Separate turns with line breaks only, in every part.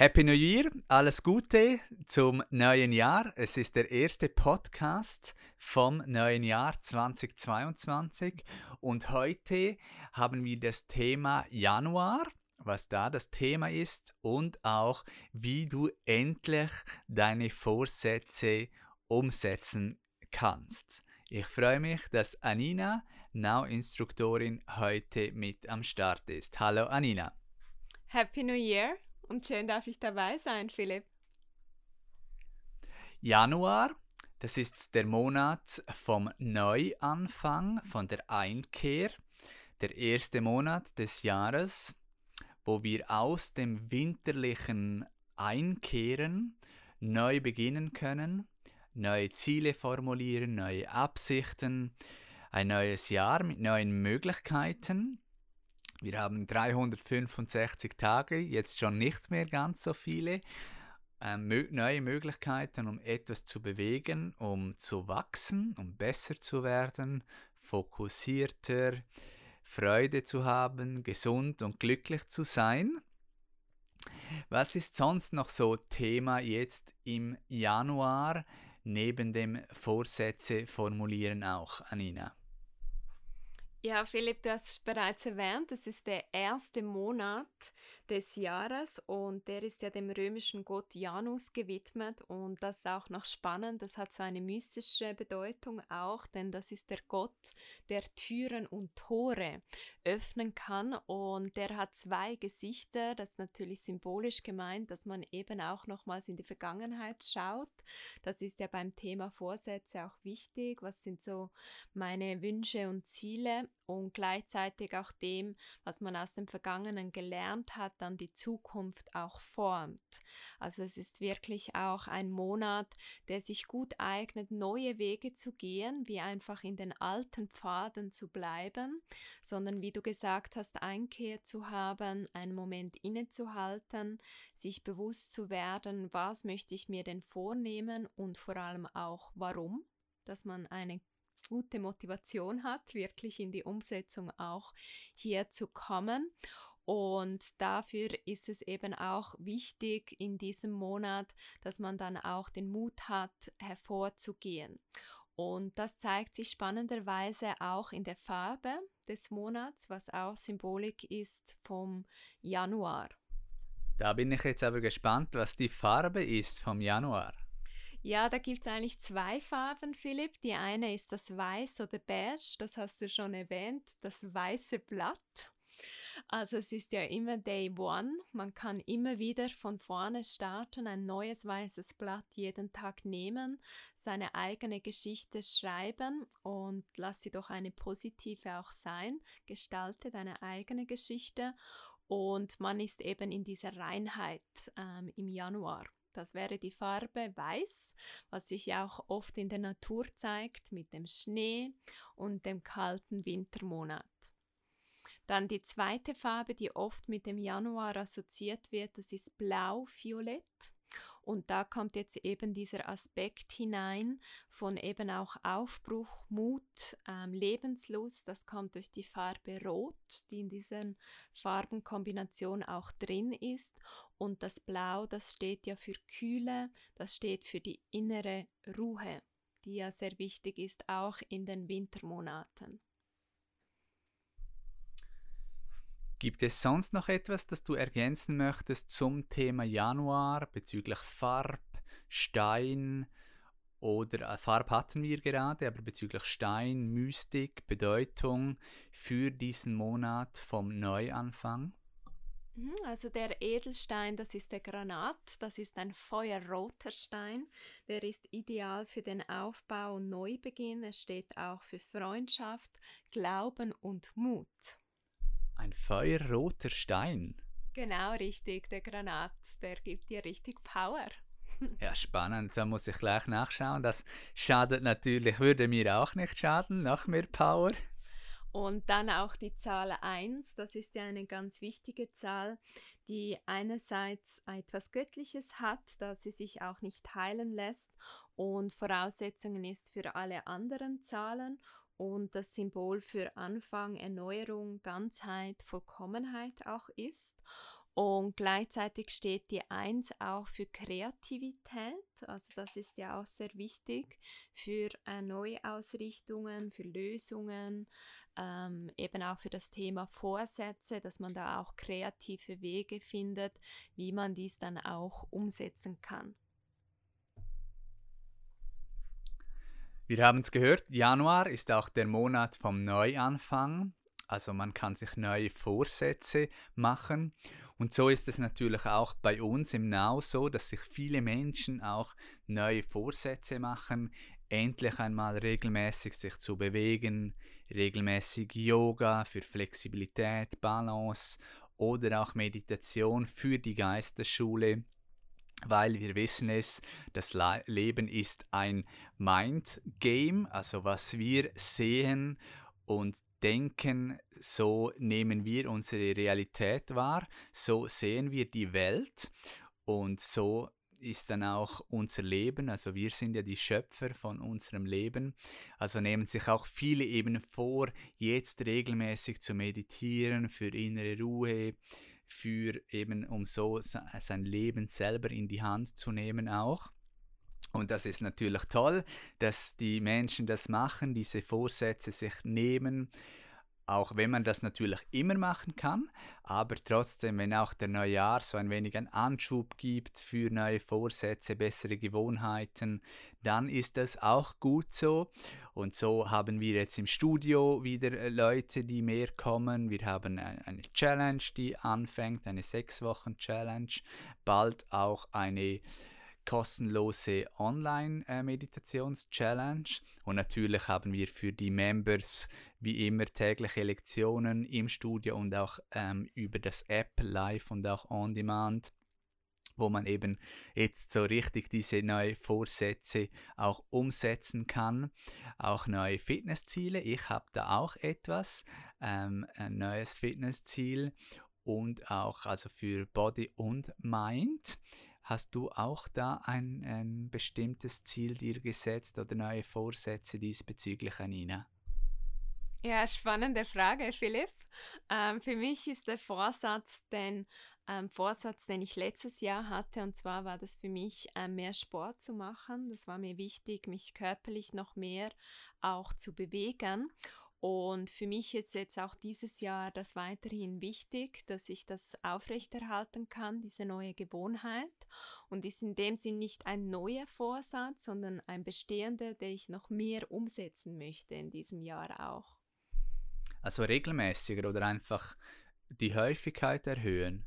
Happy New Year, alles Gute zum neuen Jahr. Es ist der erste Podcast vom neuen Jahr 2022 und heute haben wir das Thema Januar, was da das Thema ist und auch wie du endlich deine Vorsätze umsetzen kannst. Ich freue mich, dass Anina, Now-Instruktorin, heute mit am Start ist. Hallo Anina.
Happy New Year und schön darf ich dabei sein, Philipp.
Januar, das ist der Monat vom Neuanfang, von der Einkehr, der erste Monat des Jahres, wo wir aus dem winterlichen Einkehren neu beginnen können, neue Ziele formulieren, neue Absichten, ein neues Jahr mit neuen Möglichkeiten. Wir haben 365 Tage, jetzt schon nicht mehr ganz so viele, ähm, neue Möglichkeiten, um etwas zu bewegen, um zu wachsen, um besser zu werden, fokussierter, Freude zu haben, gesund und glücklich zu sein. Was ist sonst noch so Thema jetzt im Januar neben dem Vorsätze formulieren auch, Anina?
Ja, Philipp, du hast es bereits erwähnt, es ist der erste Monat des Jahres und der ist ja dem römischen Gott Janus gewidmet und das ist auch noch spannend, das hat so eine mystische Bedeutung auch, denn das ist der Gott, der Türen und Tore öffnen kann und der hat zwei Gesichter, das ist natürlich symbolisch gemeint, dass man eben auch nochmals in die Vergangenheit schaut. Das ist ja beim Thema Vorsätze auch wichtig, was sind so meine Wünsche und Ziele und gleichzeitig auch dem, was man aus dem Vergangenen gelernt hat, dann die Zukunft auch formt. Also es ist wirklich auch ein Monat, der sich gut eignet, neue Wege zu gehen, wie einfach in den alten Pfaden zu bleiben, sondern wie du gesagt hast, Einkehr zu haben, einen Moment innezuhalten, sich bewusst zu werden, was möchte ich mir denn vornehmen und vor allem auch warum dass man eine gute Motivation hat, wirklich in die Umsetzung auch hier zu kommen. Und dafür ist es eben auch wichtig in diesem Monat, dass man dann auch den Mut hat, hervorzugehen. Und das zeigt sich spannenderweise auch in der Farbe des Monats, was auch Symbolik ist vom Januar.
Da bin ich jetzt aber gespannt, was die Farbe ist vom Januar.
Ja, da gibt es eigentlich zwei Farben, Philipp. Die eine ist das Weiß oder Beige, das hast du schon erwähnt, das weiße Blatt. Also es ist ja immer Day One. Man kann immer wieder von vorne starten, ein neues weißes Blatt jeden Tag nehmen, seine eigene Geschichte schreiben und lass sie doch eine positive auch sein. Gestalte deine eigene Geschichte und man ist eben in dieser Reinheit ähm, im Januar. Das wäre die Farbe Weiß, was sich ja auch oft in der Natur zeigt mit dem Schnee und dem kalten Wintermonat. Dann die zweite Farbe, die oft mit dem Januar assoziiert wird, das ist Blau-Violett. Und da kommt jetzt eben dieser Aspekt hinein von eben auch Aufbruch, Mut, ähm, Lebenslust. Das kommt durch die Farbe Rot, die in dieser Farbenkombination auch drin ist. Und das Blau, das steht ja für Kühle, das steht für die innere Ruhe, die ja sehr wichtig ist, auch in den Wintermonaten.
Gibt es sonst noch etwas, das du ergänzen möchtest zum Thema Januar bezüglich Farb, Stein oder äh, Farb hatten wir gerade, aber bezüglich Stein, Mystik, Bedeutung für diesen Monat vom Neuanfang?
Mhm, also der Edelstein, das ist der Granat, das ist ein feuerroter Stein, der ist ideal für den Aufbau und Neubeginn, er steht auch für Freundschaft, Glauben und Mut.
Ein feuerroter Stein.
Genau richtig, der Granat, der gibt dir richtig Power.
Ja, spannend. Da muss ich gleich nachschauen. Das schadet natürlich, würde mir auch nicht schaden, noch mehr Power.
Und dann auch die Zahl 1, das ist ja eine ganz wichtige Zahl, die einerseits etwas Göttliches hat, dass sie sich auch nicht teilen lässt und Voraussetzungen ist für alle anderen Zahlen und das Symbol für Anfang, Erneuerung, Ganzheit, Vollkommenheit auch ist. Und gleichzeitig steht die Eins auch für Kreativität. Also das ist ja auch sehr wichtig für äh, Neuausrichtungen, für Lösungen, ähm, eben auch für das Thema Vorsätze, dass man da auch kreative Wege findet, wie man dies dann auch umsetzen kann.
Wir haben es gehört, Januar ist auch der Monat vom Neuanfang. Also man kann sich neue Vorsätze machen. Und so ist es natürlich auch bei uns im Now so, dass sich viele Menschen auch neue Vorsätze machen, endlich einmal regelmäßig sich zu bewegen, regelmäßig Yoga für Flexibilität, Balance oder auch Meditation für die Geisterschule weil wir wissen es, das Leben ist ein Mind Game, also was wir sehen und denken, so nehmen wir unsere Realität wahr, so sehen wir die Welt und so ist dann auch unser Leben, also wir sind ja die Schöpfer von unserem Leben, also nehmen sich auch viele eben vor, jetzt regelmäßig zu meditieren für innere Ruhe, für eben, um so sein Leben selber in die Hand zu nehmen auch. Und das ist natürlich toll, dass die Menschen das machen, diese Vorsätze sich nehmen, auch wenn man das natürlich immer machen kann, aber trotzdem, wenn auch der Neujahr so ein wenig einen Anschub gibt für neue Vorsätze, bessere Gewohnheiten, dann ist das auch gut so. Und so haben wir jetzt im Studio wieder äh, Leute, die mehr kommen. Wir haben eine Challenge, die anfängt, eine sechs Wochen Challenge, bald auch eine kostenlose Online-Meditations-Challenge. Und natürlich haben wir für die Members wie immer tägliche Lektionen im Studio und auch ähm, über das App live und auch on demand wo man eben jetzt so richtig diese neuen Vorsätze auch umsetzen kann. Auch neue Fitnessziele. Ich habe da auch etwas, ähm, ein neues Fitnessziel und auch also für Body und Mind. Hast du auch da ein, ein bestimmtes Ziel dir gesetzt oder neue Vorsätze diesbezüglich, Anina?
Ja, spannende Frage, Philipp. Ähm, für mich ist der Vorsatz, den ähm, Vorsatz, den ich letztes Jahr hatte, und zwar war das für mich, äh, mehr Sport zu machen. Das war mir wichtig, mich körperlich noch mehr auch zu bewegen. Und für mich ist jetzt auch dieses Jahr das weiterhin wichtig, dass ich das aufrechterhalten kann, diese neue Gewohnheit. Und ist in dem Sinn nicht ein neuer Vorsatz, sondern ein bestehender, der ich noch mehr umsetzen möchte in diesem Jahr auch.
Also regelmäßiger oder einfach die Häufigkeit erhöhen?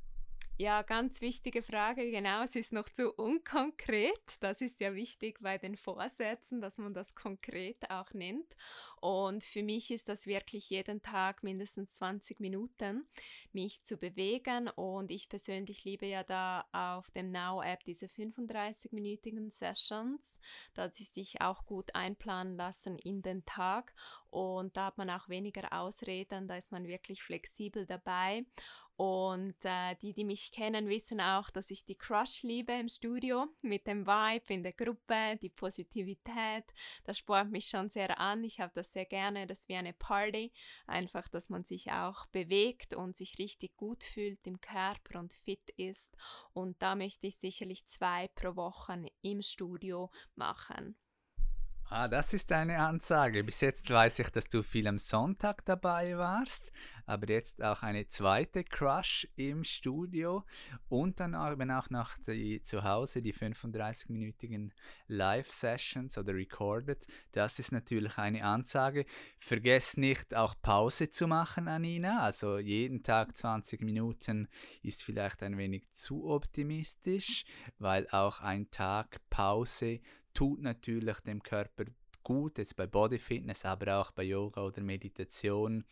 Ja, ganz wichtige Frage. Genau, es ist noch zu unkonkret. Das ist ja wichtig bei den Vorsätzen, dass man das konkret auch nennt. Und für mich ist das wirklich jeden Tag mindestens 20 Minuten, mich zu bewegen. Und ich persönlich liebe ja da auf dem Now-App diese 35-minütigen Sessions, dass sie sich auch gut einplanen lassen in den Tag. Und da hat man auch weniger Ausreden, da ist man wirklich flexibel dabei. Und äh, die, die mich kennen, wissen auch, dass ich die Crush liebe im Studio mit dem Vibe in der Gruppe, die Positivität. Das spornt mich schon sehr an. Ich habe das sehr gerne. Das ist wie eine Party. Einfach, dass man sich auch bewegt und sich richtig gut fühlt im Körper und fit ist. Und da möchte ich sicherlich zwei pro Woche im Studio machen.
Ah, das ist eine Ansage. Bis jetzt weiß ich, dass du viel am Sonntag dabei warst, aber jetzt auch eine zweite Crush im Studio und dann eben auch noch die, zu Hause die 35-minütigen Live-Sessions oder Recorded. Das ist natürlich eine Ansage. Vergesst nicht auch Pause zu machen, Anina. Also jeden Tag 20 Minuten ist vielleicht ein wenig zu optimistisch, weil auch ein Tag Pause tut natürlich dem Körper gut, jetzt bei Body Fitness, aber auch bei Yoga oder Meditation,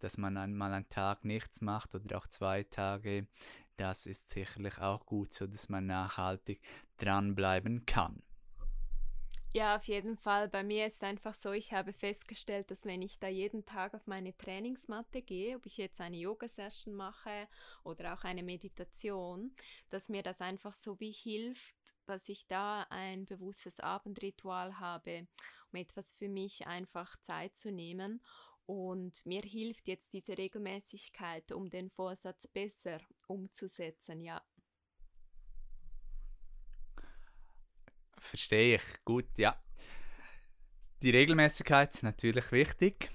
dass man einmal einen Tag nichts macht oder auch zwei Tage, das ist sicherlich auch gut, so dass man nachhaltig dranbleiben kann.
Ja, auf jeden Fall. Bei mir ist es einfach so, ich habe festgestellt, dass wenn ich da jeden Tag auf meine Trainingsmatte gehe, ob ich jetzt eine Yoga-Session mache oder auch eine Meditation, dass mir das einfach so wie hilft, dass ich da ein bewusstes Abendritual habe, um etwas für mich einfach Zeit zu nehmen. Und mir hilft jetzt diese Regelmäßigkeit, um den Vorsatz besser umzusetzen, ja.
Verstehe ich. Gut, ja. Die Regelmäßigkeit ist natürlich wichtig.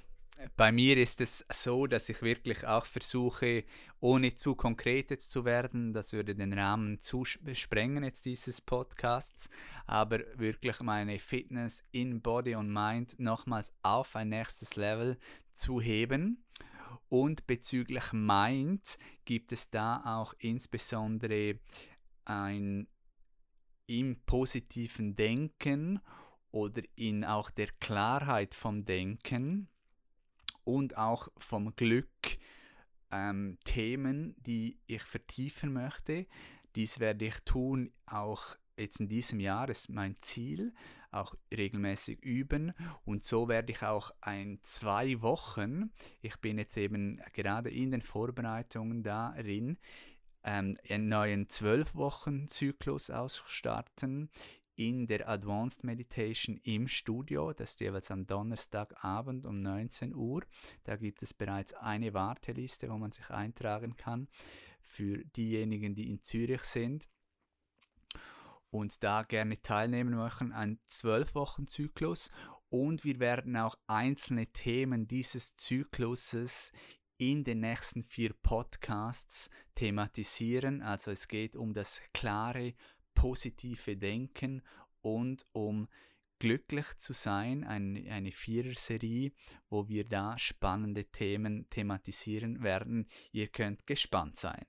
Bei mir ist es so, dass ich wirklich auch versuche, ohne zu konkret jetzt zu werden, das würde den Rahmen zu sprengen jetzt dieses Podcasts, aber wirklich meine Fitness in Body und Mind nochmals auf ein nächstes Level zu heben. Und bezüglich Mind gibt es da auch insbesondere ein im positiven Denken oder in auch der Klarheit vom Denken und auch vom Glück ähm, Themen, die ich vertiefen möchte. Dies werde ich tun, auch jetzt in diesem Jahr ist mein Ziel, auch regelmäßig üben und so werde ich auch ein zwei Wochen, ich bin jetzt eben gerade in den Vorbereitungen darin, ähm, einen neuen 12-Wochen-Zyklus ausstarten in der Advanced Meditation im Studio. Das ist jeweils am Donnerstagabend um 19 Uhr. Da gibt es bereits eine Warteliste, wo man sich eintragen kann für diejenigen, die in Zürich sind und da gerne teilnehmen möchten. Ein 12-Wochen-Zyklus und wir werden auch einzelne Themen dieses Zykluses in den nächsten vier Podcasts thematisieren. Also es geht um das klare, positive Denken und um glücklich zu sein, eine, eine Vierer-Serie, wo wir da spannende Themen thematisieren werden. Ihr könnt gespannt sein.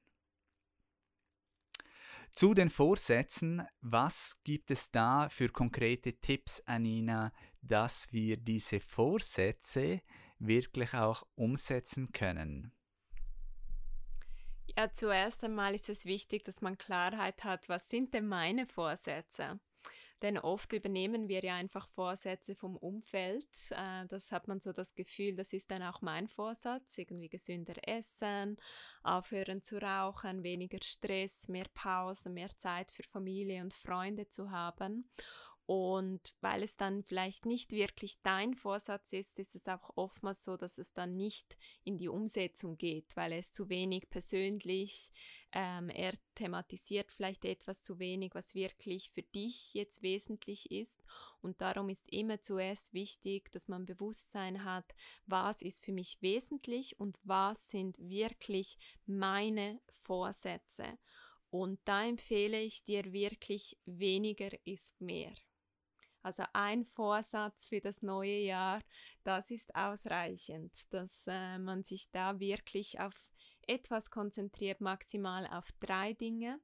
Zu den Vorsätzen, was gibt es da für konkrete Tipps, Anina, dass wir diese Vorsätze wirklich auch umsetzen können?
Ja, zuerst einmal ist es wichtig, dass man Klarheit hat, was sind denn meine Vorsätze? Denn oft übernehmen wir ja einfach Vorsätze vom Umfeld. Äh, das hat man so das Gefühl, das ist dann auch mein Vorsatz, irgendwie gesünder essen, aufhören zu rauchen, weniger Stress, mehr Pause, mehr Zeit für Familie und Freunde zu haben. Und weil es dann vielleicht nicht wirklich dein Vorsatz ist, ist es auch oftmals so, dass es dann nicht in die Umsetzung geht, weil es zu wenig persönlich, ähm, er thematisiert vielleicht etwas zu wenig, was wirklich für dich jetzt wesentlich ist. Und darum ist immer zuerst wichtig, dass man Bewusstsein hat, was ist für mich wesentlich und was sind wirklich meine Vorsätze. Und da empfehle ich dir wirklich, weniger ist mehr. Also ein Vorsatz für das neue Jahr, das ist ausreichend, dass äh, man sich da wirklich auf etwas konzentriert, maximal auf drei Dinge,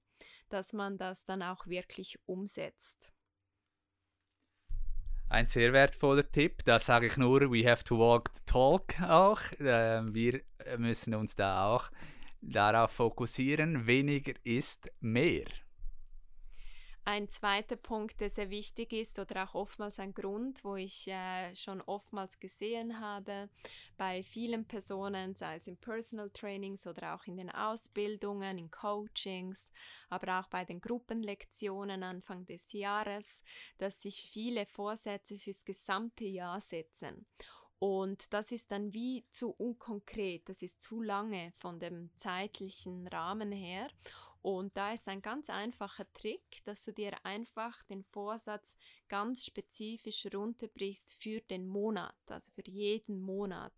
dass man das dann auch wirklich umsetzt.
Ein sehr wertvoller Tipp, da sage ich nur, we have to walk the talk auch. Äh, wir müssen uns da auch darauf fokussieren, weniger ist mehr.
Ein zweiter Punkt, der sehr wichtig ist oder auch oftmals ein Grund, wo ich äh, schon oftmals gesehen habe bei vielen Personen, sei es in Personal Trainings oder auch in den Ausbildungen, in Coachings, aber auch bei den Gruppenlektionen Anfang des Jahres, dass sich viele Vorsätze fürs gesamte Jahr setzen. Und das ist dann wie zu unkonkret, das ist zu lange von dem zeitlichen Rahmen her. Und da ist ein ganz einfacher Trick, dass du dir einfach den Vorsatz ganz spezifisch runterbrichst für den Monat, also für jeden Monat.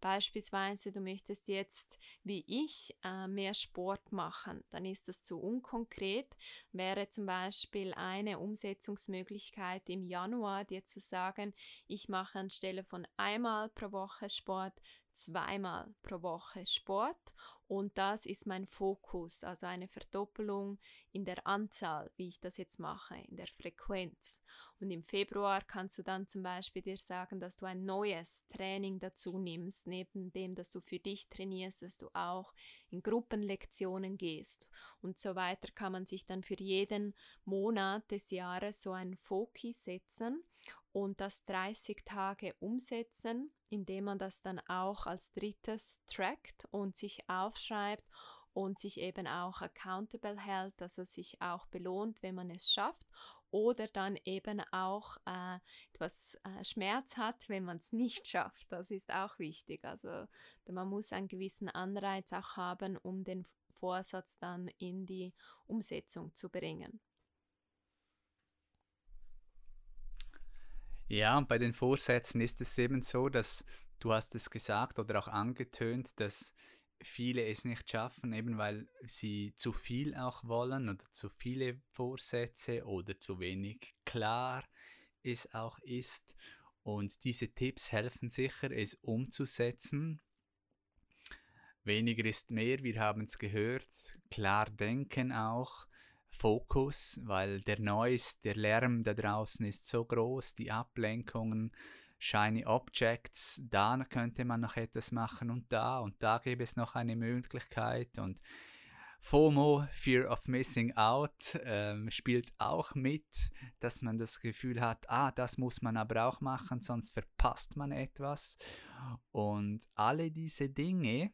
Beispielsweise, du möchtest jetzt, wie ich, äh, mehr Sport machen, dann ist das zu unkonkret. Wäre zum Beispiel eine Umsetzungsmöglichkeit im Januar, dir zu sagen, ich mache anstelle von einmal pro Woche Sport zweimal pro Woche Sport und das ist mein Fokus, also eine Verdoppelung in der Anzahl, wie ich das jetzt mache, in der Frequenz. Und im Februar kannst du dann zum Beispiel dir sagen, dass du ein neues Training dazu nimmst, neben dem, dass du für dich trainierst, dass du auch in Gruppenlektionen gehst. Und so weiter kann man sich dann für jeden Monat des Jahres so einen Fokus setzen und das 30 Tage umsetzen, indem man das dann auch als drittes trackt und sich aufschreibt und sich eben auch accountable hält, also sich auch belohnt, wenn man es schafft oder dann eben auch äh, etwas äh, Schmerz hat, wenn man es nicht schafft. Das ist auch wichtig. Also man muss einen gewissen Anreiz auch haben, um den Vorsatz dann in die Umsetzung zu bringen.
Ja, und bei den Vorsätzen ist es eben so, dass du hast es gesagt oder auch angetönt, dass viele es nicht schaffen, eben weil sie zu viel auch wollen oder zu viele Vorsätze oder zu wenig klar es auch ist. Und diese Tipps helfen sicher, es umzusetzen. Weniger ist mehr, wir haben es gehört. Klar denken auch. Fokus, weil der Noise, der Lärm da draußen ist so groß, die Ablenkungen, Shiny Objects, da könnte man noch etwas machen und da und da gäbe es noch eine Möglichkeit und FOMO, Fear of Missing Out, ähm, spielt auch mit, dass man das Gefühl hat, ah, das muss man aber auch machen, sonst verpasst man etwas. Und alle diese Dinge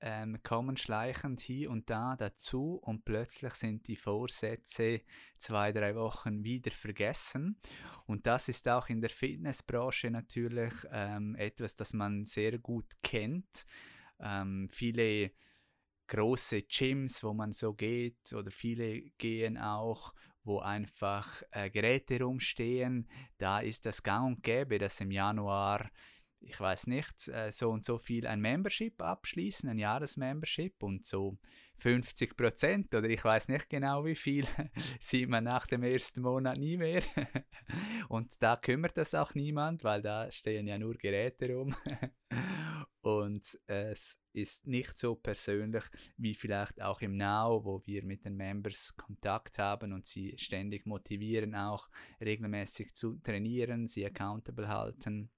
ähm, kommen schleichend hier und da dazu und plötzlich sind die Vorsätze zwei, drei Wochen wieder vergessen. Und das ist auch in der Fitnessbranche natürlich ähm, etwas, das man sehr gut kennt. Ähm, viele große Gyms, wo man so geht, oder viele gehen auch, wo einfach äh, Geräte rumstehen. Da ist das gang und gäbe, dass im Januar ich weiß nicht, äh, so und so viel ein Membership abschließen, ein Jahresmembership und so 50 Prozent oder ich weiß nicht genau wie viel sieht man nach dem ersten Monat nie mehr. und da kümmert das auch niemand, weil da stehen ja nur Geräte rum. und es ist nicht so persönlich wie vielleicht auch im Now, wo wir mit den Members Kontakt haben und sie ständig motivieren, auch regelmäßig zu trainieren, sie accountable halten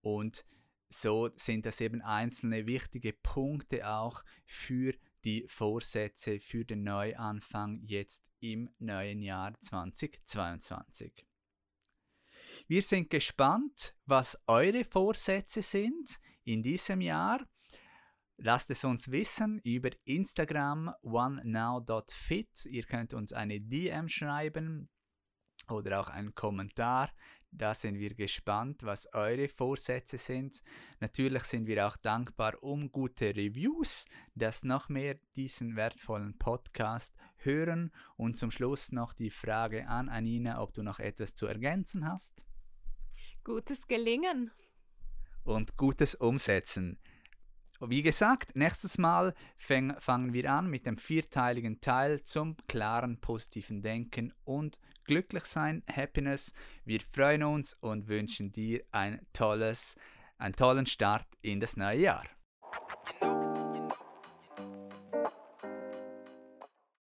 und so sind das eben einzelne wichtige Punkte auch für die Vorsätze für den Neuanfang jetzt im neuen Jahr 2022. Wir sind gespannt, was eure Vorsätze sind in diesem Jahr. Lasst es uns wissen über Instagram onenow.fit. Ihr könnt uns eine DM schreiben oder auch einen Kommentar. Da sind wir gespannt, was eure Vorsätze sind. Natürlich sind wir auch dankbar um gute Reviews, dass noch mehr diesen wertvollen Podcast hören. Und zum Schluss noch die Frage an Anina, ob du noch etwas zu ergänzen hast.
Gutes Gelingen.
Und gutes Umsetzen. Wie gesagt, nächstes Mal fang, fangen wir an mit dem vierteiligen Teil zum klaren positiven Denken und glücklich sein, Happiness. Wir freuen uns und wünschen dir ein tolles, einen tollen Start in das neue Jahr.